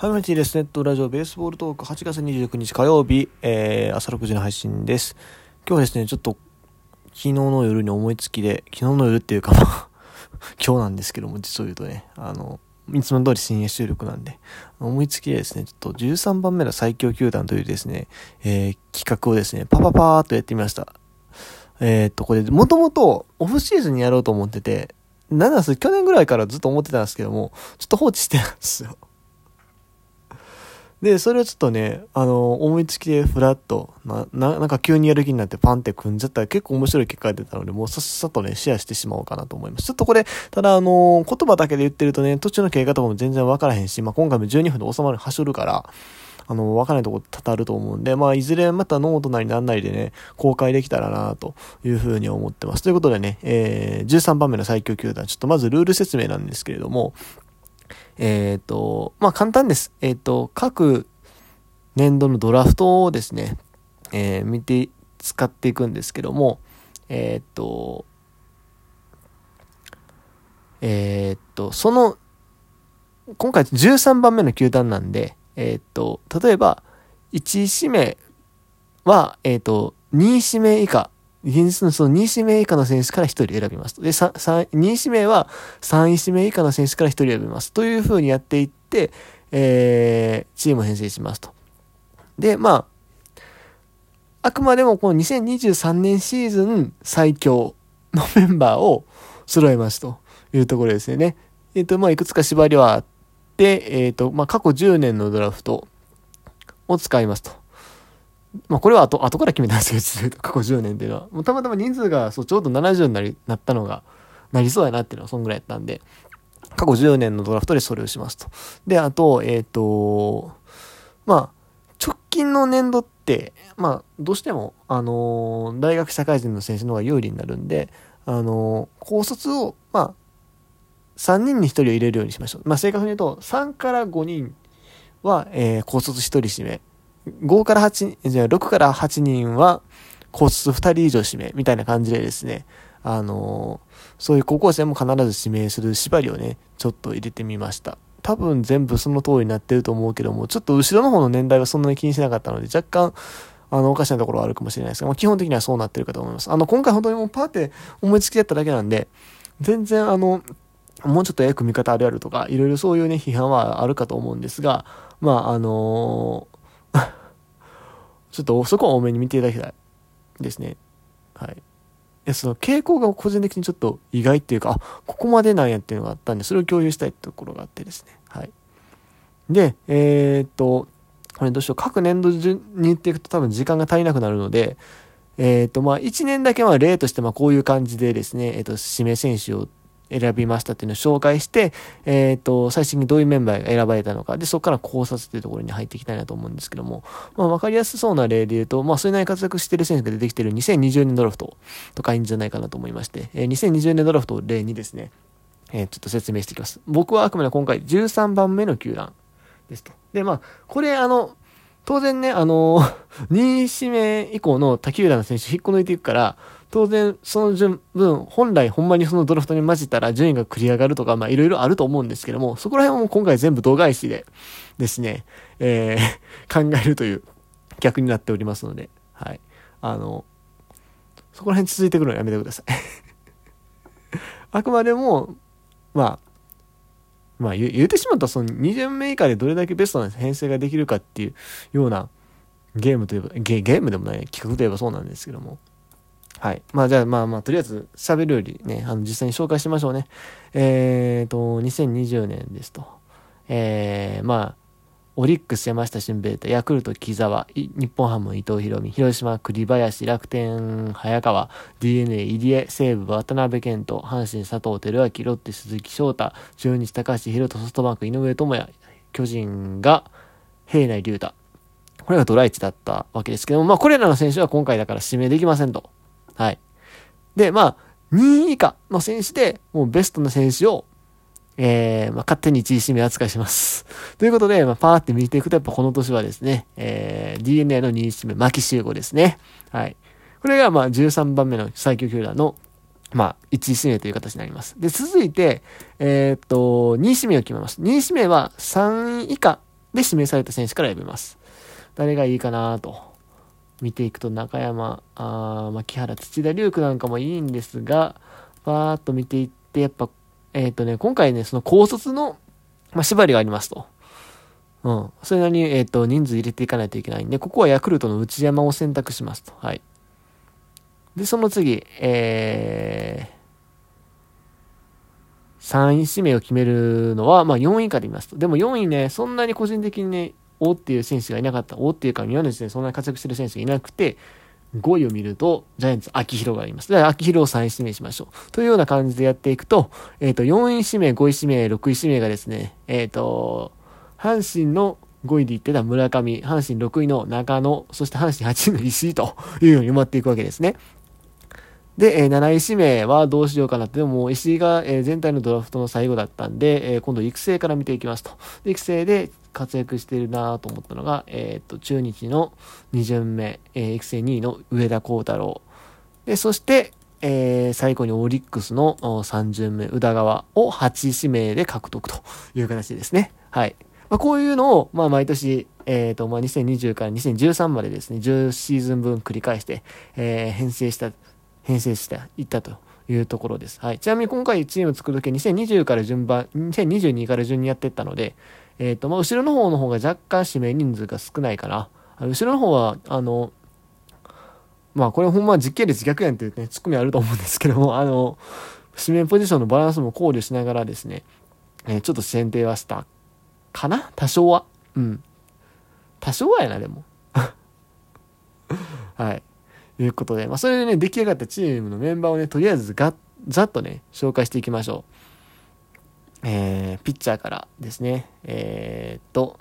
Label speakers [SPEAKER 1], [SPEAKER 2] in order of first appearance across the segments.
[SPEAKER 1] はい、マチです。ネットラジオベースボールトーク8月29日火曜日、えー、朝6時の配信です。今日はですね、ちょっと昨日の夜に思いつきで、昨日の夜っていうかまあ 今日なんですけども、実を言うとね、あの、いつも通り深夜収録なんで、思いつきでですね、ちょっと13番目の最強球団というですね、えー、企画をですね、パパパーっとやってみました。えー、っと、これ、もともとオフシーズンにやろうと思ってて、なんです去年ぐらいからずっと思ってたんですけども、ちょっと放置してたんですよ。で、それをちょっとね、あの、思いつきでフラッと、な、ななんか急にやる気になってパンって組んじゃったら結構面白い結果が出たので、もうさっさとね、シェアしてしまおうかなと思います。ちょっとこれ、ただあの、言葉だけで言ってるとね、途中の経過とかも全然わからへんし、まあ、今回も12分で収まる、はしょるから、あの、わからないとこ多々あると思うんで、まあ、いずれまたノートなりなんなりでね、公開できたらなというふうに思ってます。ということでね、えー、13番目の最強球団、ちょっとまずルール説明なんですけれども、えっ、ー、と、まあ、簡単です。えっ、ー、と、各年度のドラフトをですね、えー、見て、使っていくんですけども、えー、っと、えー、っと、その、今回13番目の球団なんで、えー、っと、例えば、1位指名は、えっと、2位指名以下、現実のその2指名以下の選手から1人選びますで、2指名は3位指名以下の選手から1人選びます。というふうにやっていって、えー、チームを編成しますと。で、まあ、あくまでもこの2023年シーズン最強のメンバーを揃えますというところですよね。えっ、ー、と、まあ、いくつか縛りはあって、えっ、ー、と、まあ、過去10年のドラフトを使いますと。まあ、これは後、後から決めたんですけど、過去10年っていうのは。もうたまたま人数が、そう、ちょうど70になり、なったのが、なりそうやなっていうのは、そんぐらいやったんで、過去10年のドラフトでそれをしますと。で、あと、えっ、ー、と、まあ、直近の年度って、まあ、どうしても、あのー、大学社会人の選手の方が有利になるんで、あのー、高卒を、まあ、3人に1人を入れるようにしましょう。まあ、正確に言うと、3から5人は、えー、高卒1人指名。5から8、じゃあ6から8人は、高卒2人以上指名。みたいな感じでですね、あの、そういう高校生も必ず指名する縛りをね、ちょっと入れてみました。多分全部その通りになってると思うけども、ちょっと後ろの方の年代はそんなに気にしなかったので、若干、あの、おかしなところはあるかもしれないですが、まあ、基本的にはそうなってるかと思います。あの、今回本当にもうパーって思いつきやっただけなんで、全然あの、もうちょっとえ組み方あるあるとか、いろいろそういうね、批判はあるかと思うんですが、まあ、あの、ちょっとそこは多めに見ていただきたいですね。はい。や、その傾向が個人的にちょっと意外っていうか、あ、ここまでなんやっていうのがあったんで、それを共有したいところがあってですね。はい。で、えー、っと、これどうしよう。各年度順に言っていくと多分時間が足りなくなるので、えー、っと、まあ、1年だけは例として、まあ、こういう感じでですね、えー、っと、指名選手を選びましたっていうのを紹介して、えっ、ー、と、最新にどういうメンバーが選ばれたのか、で、そこから考察っていうところに入っていきたいなと思うんですけども、まあ、わかりやすそうな例で言うと、まあ、それなりに活躍してる選手が出てきてる2020年ドラフトとかいいんじゃないかなと思いまして、えー、2020年ドラフトを例にですね、えー、ちょっと説明していきます。僕はあくまで今回13番目の球団ですと。で、まあ、これあの、当然ね、あの、2位指名以降の他球団の選手引っこ抜いていくから、当然、その順分、本来ほんまにそのドラフトに混じったら順位が繰り上がるとか、まあいろいろあると思うんですけども、そこら辺はもう今回全部度外視でですね、えー、考えるという逆になっておりますので、はい。あの、そこら辺続いてくるのやめてください あくまでも、まあ、まあ言言うてしまったらその2巡目以下でどれだけベストな編成ができるかっていうようなゲームといえば、ゲゲームでもない企画といえばそうなんですけども、はい。まあじゃあまあまあとりあえず喋るよりね、あの実際に紹介しましょうね。えっ、ー、と、2020年ですと。えー、まあ、オリックス山下俊平太、ヤクルト木沢、日本ハム伊藤博美、広島栗林、楽天早川、DNA 入江、西武渡辺健人、阪神佐藤輝明、ロッテ鈴木翔太、中日高橋宏斗、ソフトバンク井上智也、巨人が平内龍太。これがドライチだったわけですけども、まあこれらの選手は今回だから指名できませんと。はい。で、まあ、2位以下の選手で、もうベストな選手を、えー、まあ、勝手に1位指名扱いします。ということで、まあ、パーって見ていくと、やっぱこの年はですね、えー、DNA の2位指名、牧秀吾ですね。はい。これが、まあ、13番目の最強球団の、まあ、1位指名という形になります。で、続いて、えー、っと、2位指名を決めます。2位指名は3位以下で指名された選手から選びます。誰がいいかなと。見ていくと中山、あ牧原、土田龍空なんかもいいんですが、パーッと見ていって、やっぱ、えっ、ー、とね、今回ね、その高卒の、まあ、縛りがありますと。うん。それなりに、えっ、ー、と、人数入れていかないといけないんで、ここはヤクルトの内山を選択しますと。はい。で、その次、えー、3位指名を決めるのは、まあ4位以下で言いますと。でも4位ね、そんなに個人的にね、おっていう選手がいなかった。おっていうか、宮根でそんなに活躍してる選手がいなくて、5位を見ると、ジャイアンツ、秋広があります。では、秋広を3位指名しましょう。というような感じでやっていくと、えっ、ー、と、4位指名、5位指名、6位指名がですね、えっ、ー、と、阪神の5位で言ってた村上、阪神6位の中野、そして阪神8位の石井というように埋まっていくわけですね。で、えー、7位指名はどうしようかなって、でも石井が、えー、全体のドラフトの最後だったんで、えー、今度育成から見ていきますと。で育成で活躍しているなと思ったのが、えっ、と、中日の2巡目、え育成2位の上田幸太郎。で、そして、え最後にオリックスの3巡目、宇田川を8指名で獲得という形ですね。はい。まあ、こういうのを、まあ、毎年、えっ、と、まあ、2020から2013までですね、10シーズン分繰り返して、え編成した編成していったというところです。はい。ちなみに今回チーム作るとき2020から順番、2022から順にやっていったので、えっ、ー、と、まあ、後ろの方の方が若干指名人数が少ないかな。後ろの方は、あの、まあ、これほんま実系列逆やんっていうね、ツッコミあると思うんですけども、あの、指名ポジションのバランスも考慮しながらですね、えー、ちょっと選定はしたかな？多少は。うん。多少はやな、でも。はい。ということで、まあ、それでね、出来上がったチームのメンバーをね、とりあえずがざっとね、紹介していきましょう。えー、ピッチャーからですね、えー、っと、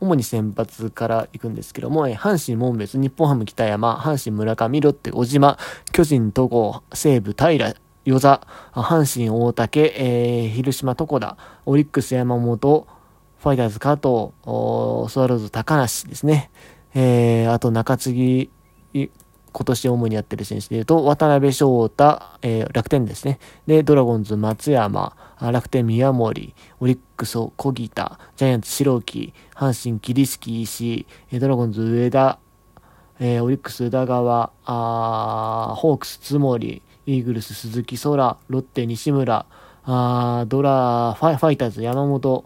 [SPEAKER 1] 主に先発から行くんですけども、えー、阪神門別、日本ハム北山、阪神村上、ロッテ小島、巨人戸郷、西武平、与座、阪神大竹、えー、広島床田、オリックス山本、ファイターズ加藤、スワローズ高梨ですね。えー、あと中継ぎ、今年主にやってる選手で言うと、渡辺翔太、えー、楽天ですね。で、ドラゴンズ松山、楽天宮森、オリックス小木田、ジャイアンツ白木、阪神桐敷石井、ドラゴンズ上田、えー、オリックス宇田川、あホークス津森、イーグルス鈴木空、ロッテ西村、あドラフファイターズ山本、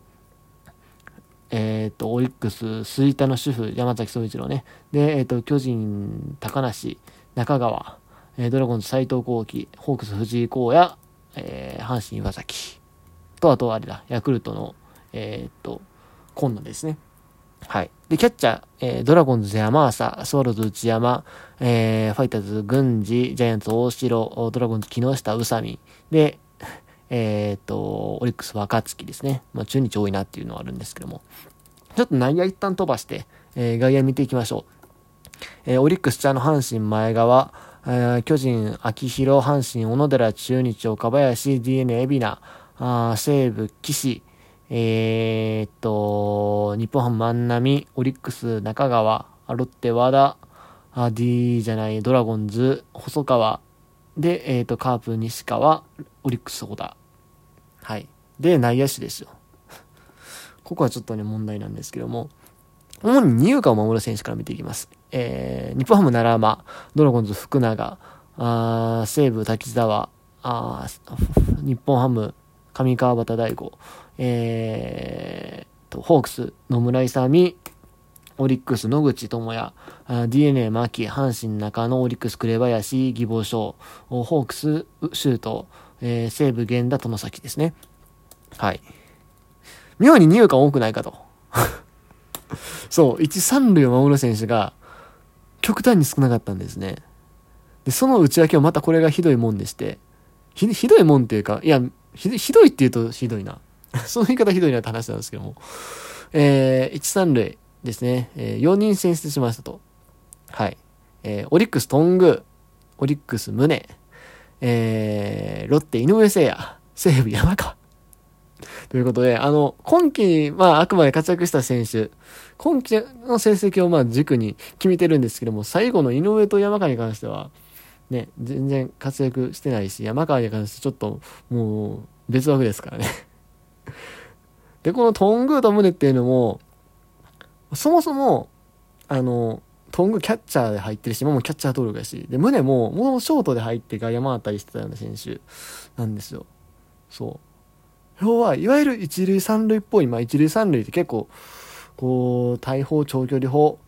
[SPEAKER 1] え、ー、と、オリックス、吹田の主婦、山崎総一郎ね。で、え、ー、と、巨人、高梨、中川、えー、ドラゴンズ、斎藤幸喜、ホークス、藤井荒野、えー、阪神、岩崎。と、あとあれだ、ヤクルトの、えっ、と、今野ですね。はい。で、キャッチャー、えー、ドラゴンズ山浅、スワローズ内山、えー、ファイターズ郡司、ジャイアンツ大城、ドラゴンズ木下宇佐美。で、えっ、と、オリックス若月ですね。まあ、中日多いなっていうのはあるんですけども。ちょっと内野一旦飛ばして、えー、外野見ていきましょう。えー、オリックス茶の阪神前川、えー、巨人秋広、阪神小野寺、中日岡林、DNA 海老名、西武岸、えー、っと、日本ハム万波、オリックス中川、ロッテ和田、あ D じゃない、ドラゴンズ、細川、で、えっ、と、カープ西川、オリックス小田。はい。で、内野手ですよ。ここはちょっとね、問題なんですけども、主に二遊間を守る選手から見ていきます。えー、日本ハム奈良間、ドラゴンズ福永、あ西武滝沢、あ日本ハム上川端大吾、えー、と、ホークス野村勇、オリックス野口智也、DNA 牧、阪神中野、オリックス紅林、義母賞、ホークスシュート、えー、西武源田友崎ですね。はい。妙に二遊間多くないかと。そう、一三塁を守る選手が極端に少なかったんですね。で、その内訳はまたこれがひどいもんでして、ひ、ひどいもんっていうか、いや、ひひどいって言うとひどいな。その言い方ひどいなって話なんですけども。えー、一三塁ですね。えー、4人選出しましたと。はい。えー、オリックストング、オリックス宗、えー、ロッテ井上聖也、西武山川。ということで、あの、今季、まあ、あくまで活躍した選手、今季の成績をまあ軸に決めてるんですけども、最後の井上と山川に関しては、ね、全然活躍してないし、山川に関してちょっと、もう、別枠ですからね で、このトングーとムネっていうのも、そもそも、あの、トングキャッチャーで入ってるし、今もキャッチャー登録やし、で、胸も、もうショートで入って外野回ったりしてたような選手なんですよ。そう。要は、いわゆる一塁三塁っぽい、まあ一塁三塁って結構、こう、大砲長距離砲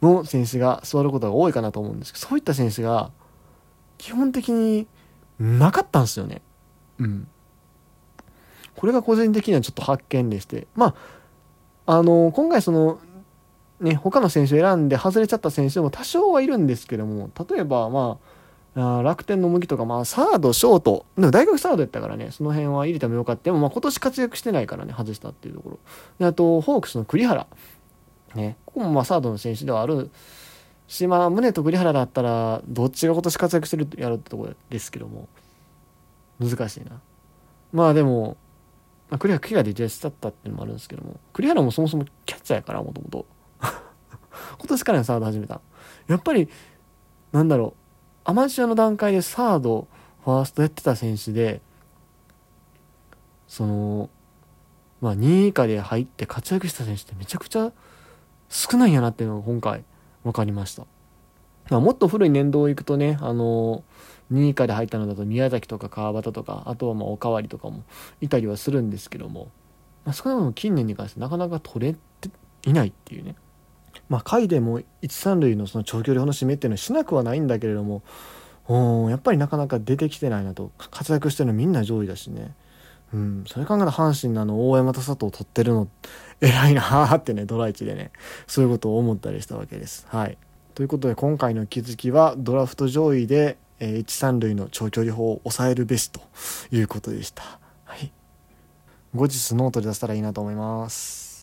[SPEAKER 1] の選手が座ることが多いかなと思うんですけど、そういった選手が、基本的になかったんですよね。うん。これが個人的にはちょっと発見でして、まあ、あの、今回その、ね、他の選手選んで外れちゃった選手も多少はいるんですけども、例えば、まあ、あ楽天の麦とか、まあ、サード、ショート、でも大学サードやったからね、その辺は入れてもよかった。でも、まあ、今年活躍してないからね、外したっていうところ。であと、ホークスの栗原。ね、ここもまあ、サードの選手ではあるし、宗と栗原だったら、どっちが今年活躍してるやるってところですけども、難しいな。まあ、でも、まあ、栗原、栗原でジェスだったっていうのもあるんですけども、栗原もそもそもキャッチャーやから、もともと。今年からサード始めた。やっぱり、なんだろう、アマチュアの段階でサード、ファーストやってた選手で、その、まあ、2位以下で入って活躍した選手ってめちゃくちゃ少ないんやなっていうのが今回分かりました。まあ、もっと古い年度を行くとね、あの2位以下で入ったのだと宮崎とか川端とか、あとはまあおかわりとかもいたりはするんですけども、まあ、少なくとも近年に関してなかなか取れていないっていうね。まあ、下位でも一三塁のその長距離砲の締めっていうのはしなくはないんだけれどもやっぱりなかなか出てきてないなと活躍してるのみんな上位だしね、うん、それ考えたら阪神のの大山と佐藤を取ってるの偉いなーってねドラ1でねそういうことを思ったりしたわけです。はい、ということで今回の気づきはドラフト上位で、えー、一三塁の長距離砲を抑えるべしということでした。はい、後日ノートで出せたらいいなと思います。